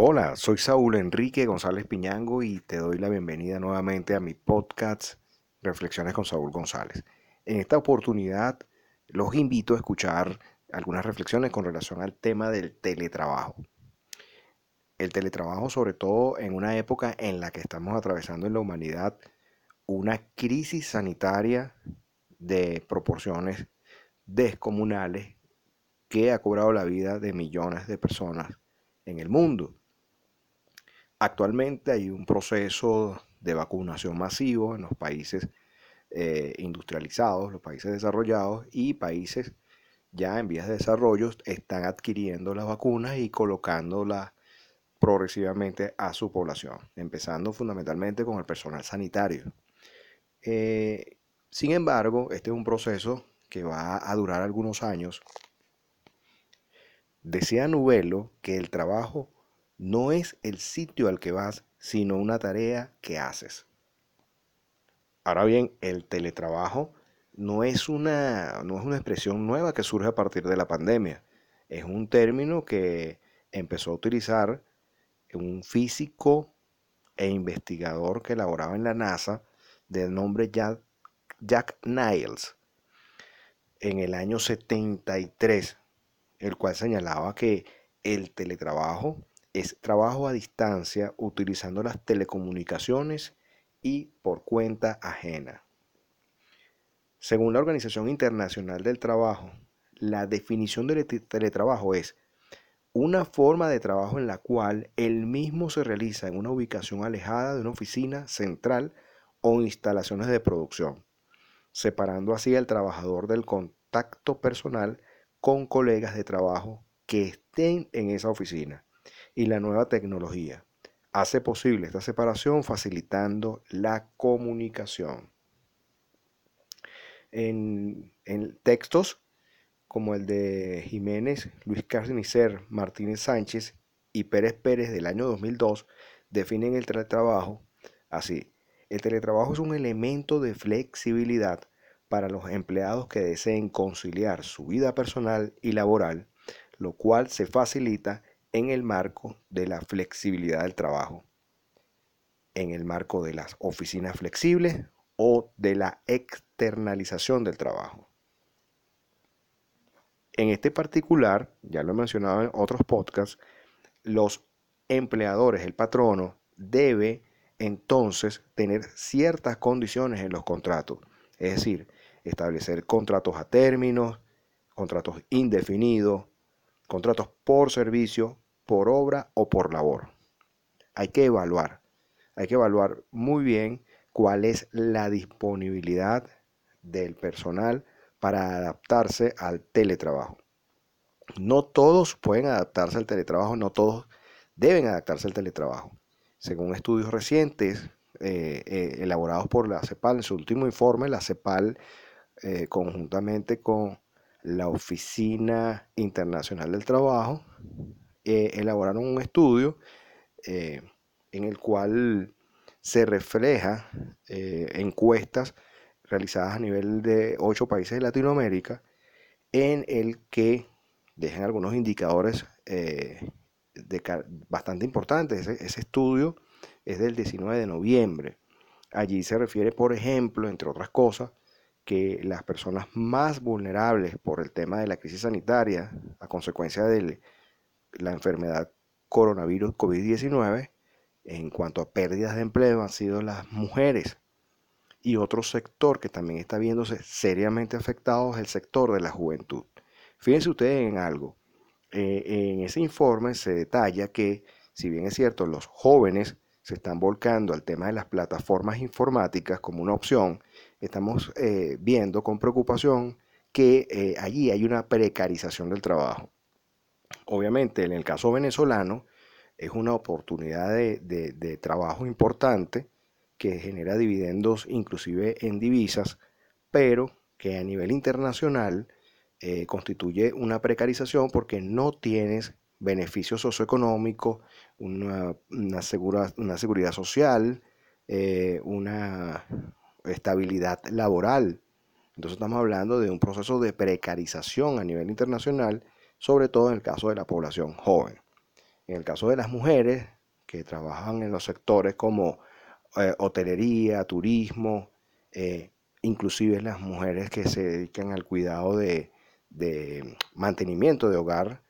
Hola, soy Saúl Enrique González Piñango y te doy la bienvenida nuevamente a mi podcast Reflexiones con Saúl González. En esta oportunidad los invito a escuchar algunas reflexiones con relación al tema del teletrabajo. El teletrabajo, sobre todo en una época en la que estamos atravesando en la humanidad una crisis sanitaria de proporciones descomunales que ha cobrado la vida de millones de personas en el mundo. Actualmente hay un proceso de vacunación masivo en los países eh, industrializados, los países desarrollados y países ya en vías de desarrollo están adquiriendo las vacunas y colocándolas progresivamente a su población, empezando fundamentalmente con el personal sanitario. Eh, sin embargo, este es un proceso que va a durar algunos años. Decía Nubelo que el trabajo no es el sitio al que vas, sino una tarea que haces. Ahora bien, el teletrabajo no es una, no es una expresión nueva que surge a partir de la pandemia. Es un término que empezó a utilizar un físico e investigador que laboraba en la NASA del nombre Jack, Jack Niles en el año 73, el cual señalaba que el teletrabajo es trabajo a distancia utilizando las telecomunicaciones y por cuenta ajena. Según la Organización Internacional del Trabajo, la definición del teletrabajo es una forma de trabajo en la cual el mismo se realiza en una ubicación alejada de una oficina central o instalaciones de producción, separando así al trabajador del contacto personal con colegas de trabajo que estén en esa oficina y la nueva tecnología hace posible esta separación facilitando la comunicación. En, textos como el de Jiménez, Luis Carnicer, Martínez Sánchez y Pérez Pérez del año 2002 definen el teletrabajo así. El teletrabajo es un elemento de flexibilidad para los empleados que deseen conciliar su vida personal y laboral, lo cual se facilita en el marco de la flexibilidad del trabajo, en el marco de las oficinas flexibles o de la externalización del trabajo. En este particular, ya lo he mencionado en otros podcasts, los empleadores, el patrono, debe entonces tener ciertas condiciones en los contratos, es decir, establecer contratos a términos, contratos indefinidos, contratos por servicio, por obra o por labor. Hay que evaluar, hay que evaluar muy bien cuál es la disponibilidad del personal para adaptarse al teletrabajo. No todos pueden adaptarse al teletrabajo, no todos deben adaptarse al teletrabajo. Según estudios recientes eh, eh, elaborados por la CEPAL, en su último informe, la CEPAL, eh, conjuntamente con la Oficina Internacional del Trabajo eh, elaboraron un estudio eh, en el cual se refleja eh, encuestas realizadas a nivel de ocho países de Latinoamérica en el que dejan algunos indicadores bastante importantes. ese estudio es del 19 de noviembre. Allí se refiere, por ejemplo, entre otras cosas, que las personas más vulnerables por el tema de la crisis sanitaria a consecuencia de la enfermedad coronavirus COVID-19 en cuanto a pérdidas de empleo han sido las mujeres. Y otro sector que también está viéndose seriamente afectado es el sector de la juventud. Fíjense ustedes en algo. Eh, en ese informe se detalla que, si bien es cierto, los jóvenes se están volcando al tema de las plataformas informáticas como una opción, estamos eh, viendo con preocupación que eh, allí hay una precarización del trabajo. Obviamente, en el caso venezolano, es una oportunidad de, trabajo importante que genera dividendos inclusive en divisas, pero que a nivel internacional eh, constituye una precarización porque no tienes beneficios socioeconómicos, una, una, una seguridad social, una, estabilidad laboral. Entonces estamos hablando de un proceso de precarización a nivel internacional, sobre todo en el caso de la población joven. En el caso de las mujeres que trabajan en los sectores como eh, hotelería, turismo, eh, inclusive las mujeres que se dedican al cuidado de, mantenimiento de hogar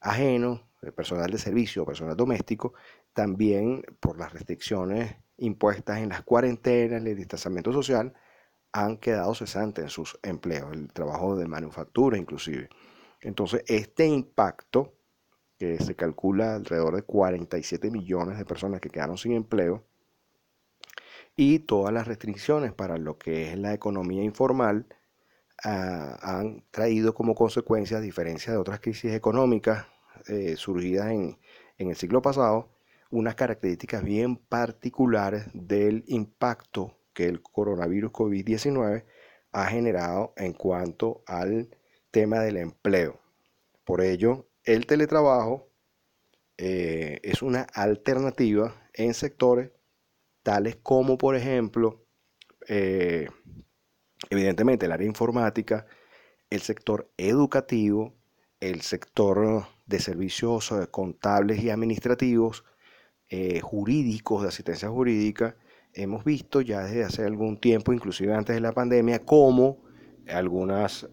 ajeno, personal de servicio, personal doméstico, también por las restricciones impuestas en las cuarentenas, el distanciamiento social, han quedado cesantes en sus empleos, el trabajo de manufactura inclusive. Entonces, este impacto, que se calcula alrededor de 47 millones de personas que quedaron sin empleo, y todas las restricciones para lo que es la economía informal ah, han traído como consecuencia, a diferencia de otras crisis económicas eh, surgidas en, en el siglo pasado, unas características bien particulares del impacto que el coronavirus COVID-19 ha generado en cuanto al tema del empleo. Por ello, el teletrabajo eh, es una alternativa en sectores tales como, por ejemplo, eh, evidentemente el área informática, el sector educativo, el sector de servicios eh, contables y administrativos, eh, jurídicos, de asistencia jurídica, hemos visto ya desde hace algún tiempo, inclusive antes de la pandemia, cómo algunas...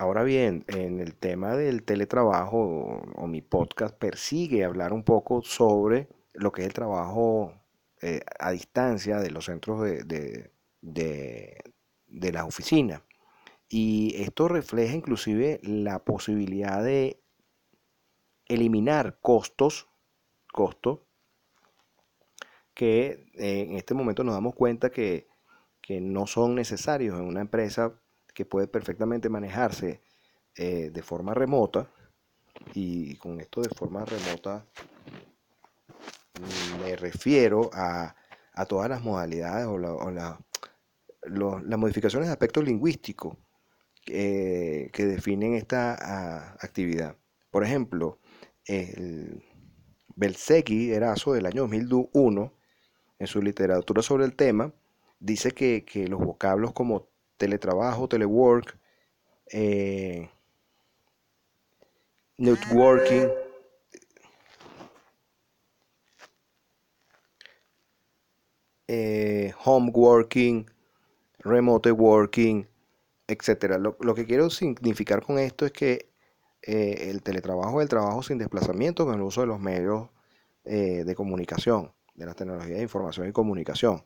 Ahora bien, en el tema del teletrabajo o, mi podcast persigue hablar un poco sobre lo que es el trabajo eh, a distancia de los centros de, de, las oficinas. Y esto refleja inclusive la posibilidad de eliminar costos, costos que en este momento nos damos cuenta que, que, no son necesarios en una empresa que puede perfectamente manejarse eh, de forma remota. Y con esto de forma remota me refiero a, todas las modalidades o, las modificaciones de aspecto lingüístico que definen esta actividad. Por ejemplo, el Belsegui Erazo del año 2001, en su literatura sobre el tema, dice que, los vocablos como teletrabajo, telework, eh, networking, eh, home working, remote working, etcétera. Lo, que quiero significar con esto es que eh, el teletrabajo el trabajo sin desplazamiento con el uso de los medios eh, de comunicación, de las tecnologías de información y comunicación.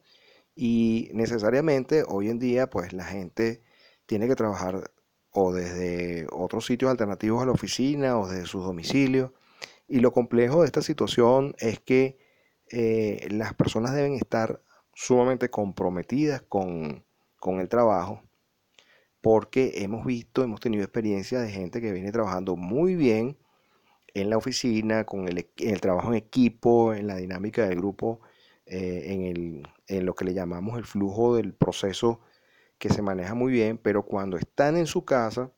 Y necesariamente hoy en día, pues la gente tiene que trabajar o desde otros sitios alternativos a la oficina o desde sus domicilios. Y lo complejo de esta situación es que las personas deben estar sumamente comprometidas con, el trabajo, porque hemos visto, hemos tenido experiencia de gente que viene trabajando muy bien en la oficina, con el, el trabajo en equipo, en la dinámica del grupo, eh, en, el, en lo que le llamamos el flujo del proceso que se maneja muy bien, pero cuando están en su casa,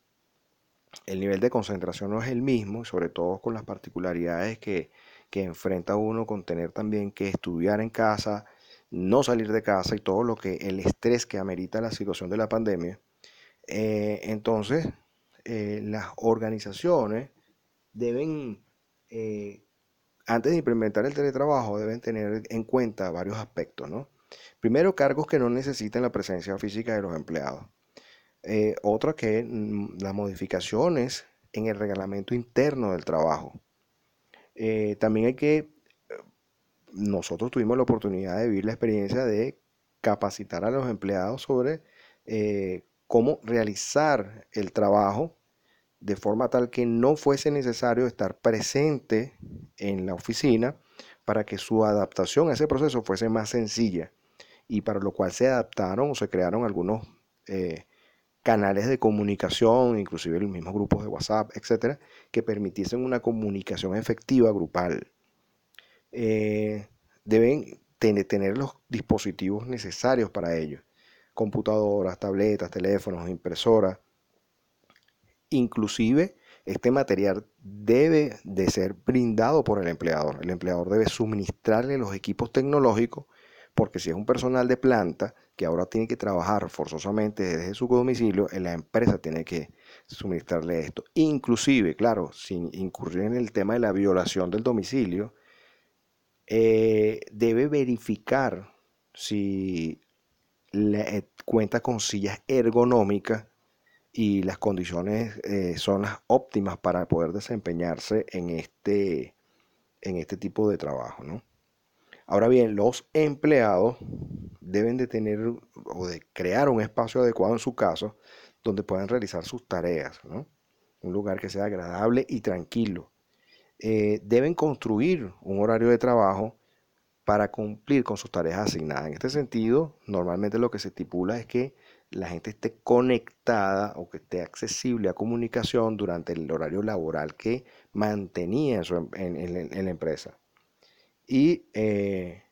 el nivel de concentración no es el mismo, sobre todo con las particularidades que, que enfrenta uno con tener también que estudiar en casa, no salir de casa y todo lo que el estrés que amerita la situación de la pandemia. Eh, entonces, eh, las organizaciones deben, eh, antes de implementar el teletrabajo, deben tener en cuenta varios aspectos, ¿no? Primero, cargos que no necesiten la presencia física de los empleados. otra que mm, las modificaciones en el reglamento interno del trabajo. también hay que nosotros tuvimos la oportunidad de vivir la experiencia de capacitar a los empleados sobre cómo realizar el trabajo de forma tal que no fuese necesario estar presente en la oficina para que su adaptación a ese proceso fuese más sencilla y para lo cual se adaptaron o se crearon algunos eh, canales de comunicación, inclusive los mismos grupos de WhatsApp, etcétera, que permitiesen una comunicación efectiva grupal. Eh, deben tener los dispositivos necesarios para ello. Computadoras, tabletas, teléfonos, impresoras. Inclusive este material debe de ser brindado por el empleador. El empleador debe suministrarle los equipos tecnológicos porque si es un personal de planta que ahora tiene que trabajar forzosamente desde su domicilio, la empresa tiene que suministrarle esto. Inclusive, claro, sin incurrir en el tema de la violación del domicilio, eh, debe verificar si eh, cuenta con sillas ergonómicas y las condiciones eh, son las óptimas para poder desempeñarse en este, en este tipo de trabajo. Ahora bien, los empleados deben de tener o de crear un espacio adecuado en su casa donde puedan realizar sus tareas, un lugar que sea agradable y tranquilo. Eh, deben construir un horario de trabajo para cumplir con sus tareas asignadas. En este sentido, normalmente lo que se estipula es que la gente esté conectada o que esté accesible a comunicación durante el horario laboral que mantenía en, em, la empresa. Y eh,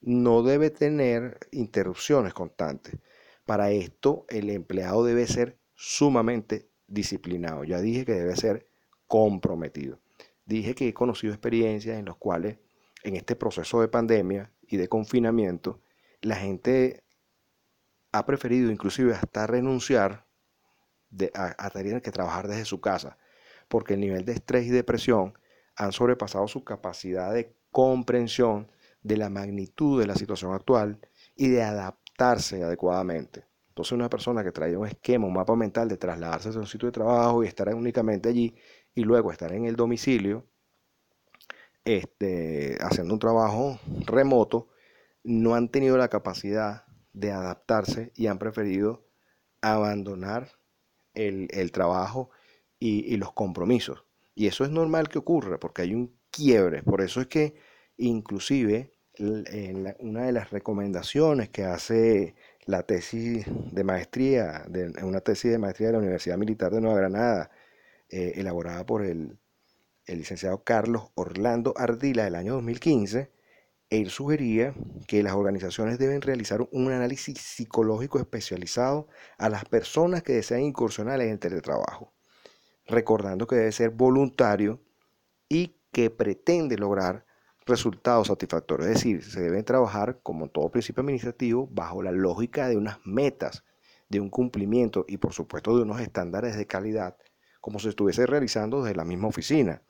no debe tener interrupciones constantes. Para esto, el empleado debe ser sumamente disciplinado. Ya dije que debe ser comprometido. Dije que he conocido experiencias en las cuales en este proceso de pandemia y de confinamiento, la gente ha preferido inclusive hasta renunciar a, tener que trabajar desde su casa, porque el nivel de estrés y depresión han sobrepasado su capacidad de comprensión de la magnitud de la situación actual y de adaptarse adecuadamente. Entonces una persona que trae un esquema, un mapa mental de trasladarse a su sitio de trabajo y estar únicamente allí y luego estar en el domicilio, este, haciendo un trabajo remoto, no han tenido la capacidad de adaptarse y han preferido abandonar el, trabajo y, los compromisos. Y eso es normal que ocurra porque hay un quiebre. Por eso es que inclusive una de las recomendaciones que hace la tesis de maestría, de, una tesis de maestría de la Universidad Militar de Nueva Granada, eh, elaborada por el el licenciado Carlos Orlando Ardila del año 2015, él sugería que las organizaciones deben realizar un análisis psicológico especializado a las personas que desean incursionar en el teletrabajo, recordando que debe ser voluntario y que pretende lograr resultados satisfactorios. Es decir, se debe trabajar, como todo principio administrativo, bajo la lógica de unas metas, de un cumplimiento y por supuesto de unos estándares de calidad, como se estuviese realizando desde la misma oficina.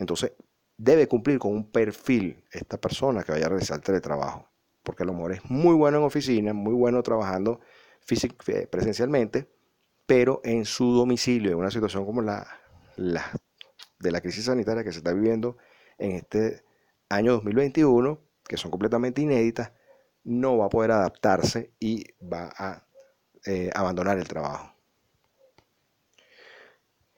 Entonces, debe cumplir con un perfil esta persona que vaya a realizar el teletrabajo. Porque a lo mejor es muy bueno en oficina, muy bueno trabajando eh, presencialmente, pero en su domicilio, en una situación como la, la de la crisis sanitaria que se está viviendo en este año 2021, que son completamente inéditas, no va a poder adaptarse y va a eh, abandonar el trabajo.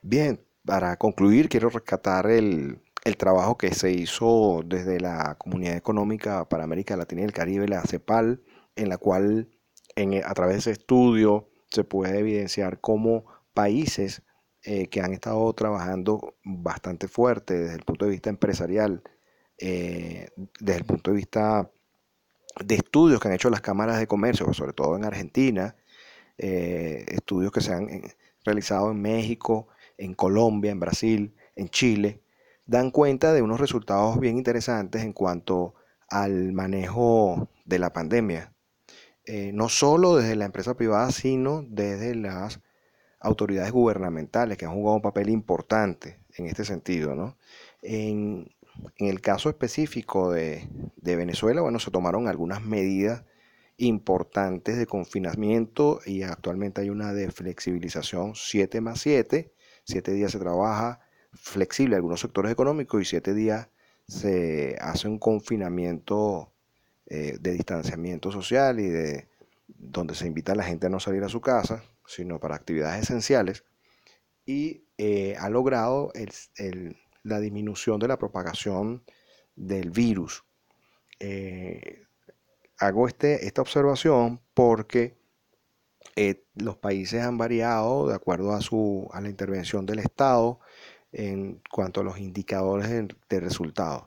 Bien, para concluir, quiero rescatar el, trabajo que se hizo desde la Comunidad Económica para América Latina y el Caribe, la CEPAL, en la cual a través de ese estudio se puede evidenciar cómo países eh, que han estado trabajando bastante fuerte desde el punto de vista empresarial, eh, desde el punto de vista de estudios que han hecho las cámaras de comercio, sobre todo en Argentina, eh, estudios que se han realizado en México, en Colombia, en Brasil, en Chile, dan cuenta de unos resultados bien interesantes en cuanto al manejo de la pandemia. Eh, no solo desde la empresa privada, sino desde las autoridades gubernamentales, que han jugado un papel importante en este sentido. En, el caso específico de, de, Venezuela, bueno, se tomaron algunas medidas importantes de confinamiento y actualmente hay una de flexibilización 7 más 7 siete días se trabaja flexible algunos sectores económicos y siete días se hace un confinamiento eh, de distanciamiento social y de donde se invita a la gente a no salir a su casa, sino para actividades esenciales, y eh, ha logrado la disminución de la propagación del virus. Eh, hago este, esta observación porque eh, los países han variado de acuerdo a, su, a la intervención del Estado en cuanto a los indicadores de, resultados.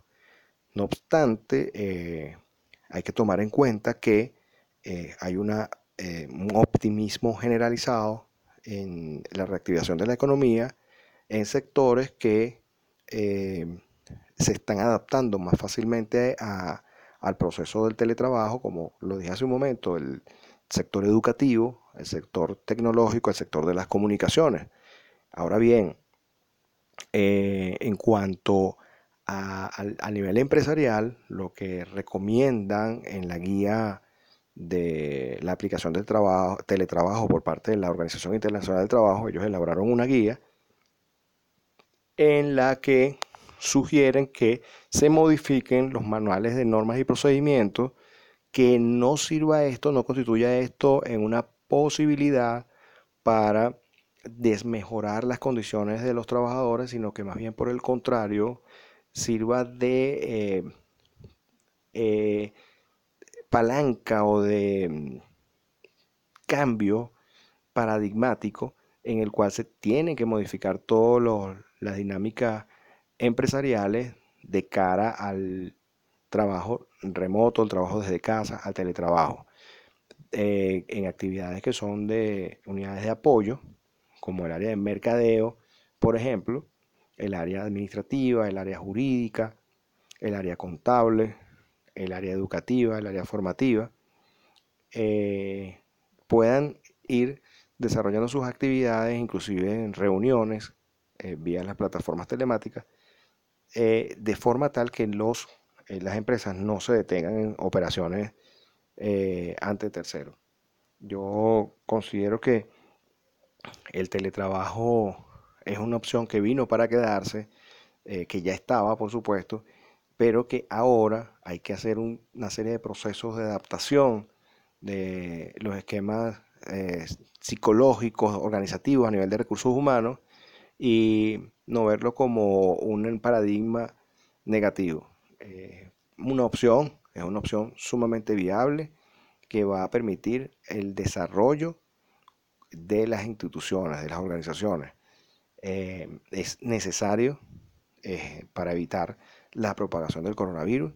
No obstante, eh, hay que tomar en cuenta que eh, hay una, un optimismo generalizado en la reactivación de la economía en sectores que se están adaptando más fácilmente a, al proceso del teletrabajo, como lo dije hace un momento, el sector educativo, el sector tecnológico, el sector de las comunicaciones. Ahora bien, eh, en cuanto a, nivel empresarial, lo que recomiendan en la guía de la aplicación del trabajo, teletrabajo por parte de la Organización Internacional del Trabajo, ellos elaboraron una guía en la que sugieren que se modifiquen los manuales de normas y procedimientos, que no sirva esto, no constituya esto en una posibilidad para desmejorar las condiciones de los trabajadores, sino que más bien por el contrario sirva de eh, eh, palanca o de mm, cambio paradigmático en el cual se tienen que modificar todas las dinámicas empresariales de cara al trabajo remoto, el trabajo desde casa, al teletrabajo. Eh, en actividades que son de unidades de apoyo, como el área de mercadeo, por ejemplo, el área administrativa, el área jurídica, el área contable, el área educativa, el área formativa, eh, puedan ir desarrollando sus actividades, inclusive en reuniones eh, vía las plataformas telemáticas, de forma tal que los, las empresas no se detengan en operaciones ante terceros. Yo considero que el teletrabajo es una opción que vino para quedarse, eh, que ya estaba, por supuesto, pero que ahora hay que hacer una serie de procesos de adaptación de los esquemas eh, psicológicos, organizativos a nivel de recursos humanos y no verlo como un paradigma negativo. Eh, una opción, es una opción sumamente viable que va a permitir el desarrollo de las instituciones, de las organizaciones. Eh, es necesario eh, para evitar la propagación del coronavirus.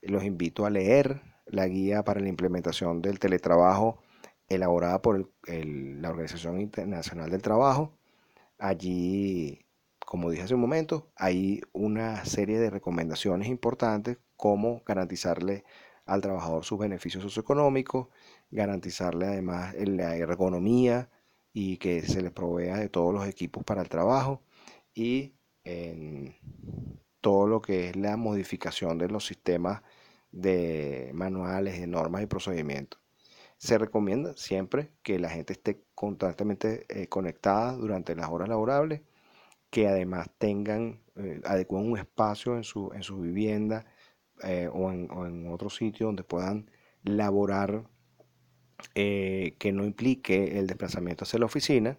Los invito a leer la guía para la implementación del teletrabajo elaborada por la Organización Internacional del Trabajo. Allí, como dije hace un momento, hay una serie de recomendaciones importantes como garantizarle al trabajador sus beneficios socioeconómicos, garantizarle además la ergonomía y que se les provea de todos los equipos para el trabajo y en todo lo que es la modificación de los sistemas de manuales, de normas y procedimientos. Se recomienda siempre que la gente esté constantemente eh, conectada durante las horas laborables, que además tengan, eh, un espacio en su, en su vivienda eh, o, en, o en otro sitio donde puedan laborar eh, que no implique el desplazamiento hacia la oficina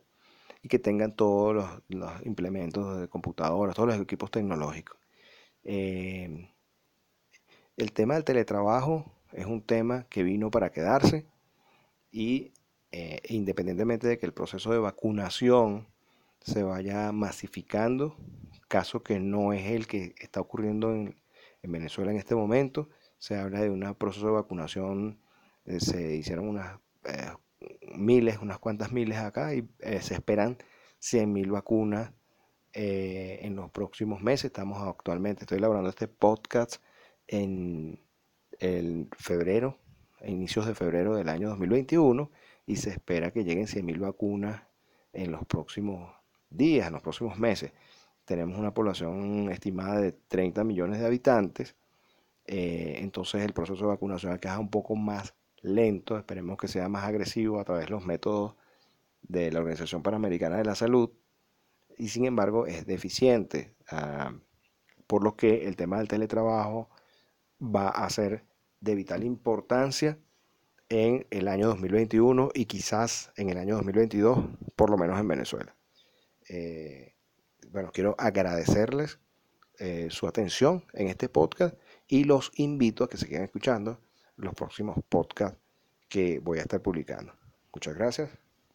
y que tengan todos los, implementos de computadoras, todos los equipos tecnológicos. Eh, el tema del teletrabajo es un tema que vino para quedarse y independientemente de que el proceso de vacunación se vaya masificando, caso que no es el que está ocurriendo en, en Venezuela en este momento, se habla de un proceso de vacunación eh, se hicieron unas eh, miles, unas cuantas miles acá y eh, se esperan 100.000 vacunas en los próximos meses. Estamos actualmente, estoy elaborando este podcast en el febrero, a inicios de febrero del año 2021 y se espera que lleguen 100.000 vacunas en los próximos días, en los próximos meses. Tenemos una población estimada de 30 millones de habitantes, entonces el proceso de vacunación acá es un poco más lento, esperemos que sea más agresivo a través de los métodos de la Organización Panamericana de la Salud, y sin embargo es deficiente, ah, por lo que el tema del teletrabajo va a ser de vital importancia en el año 2021 y quizás en el año 2022, por lo menos en Venezuela. Eh, bueno, quiero agradecerles eh, su atención en este podcast y los invito a que se queden escuchando los próximos podcasts que voy a estar publicando. Muchas gracias.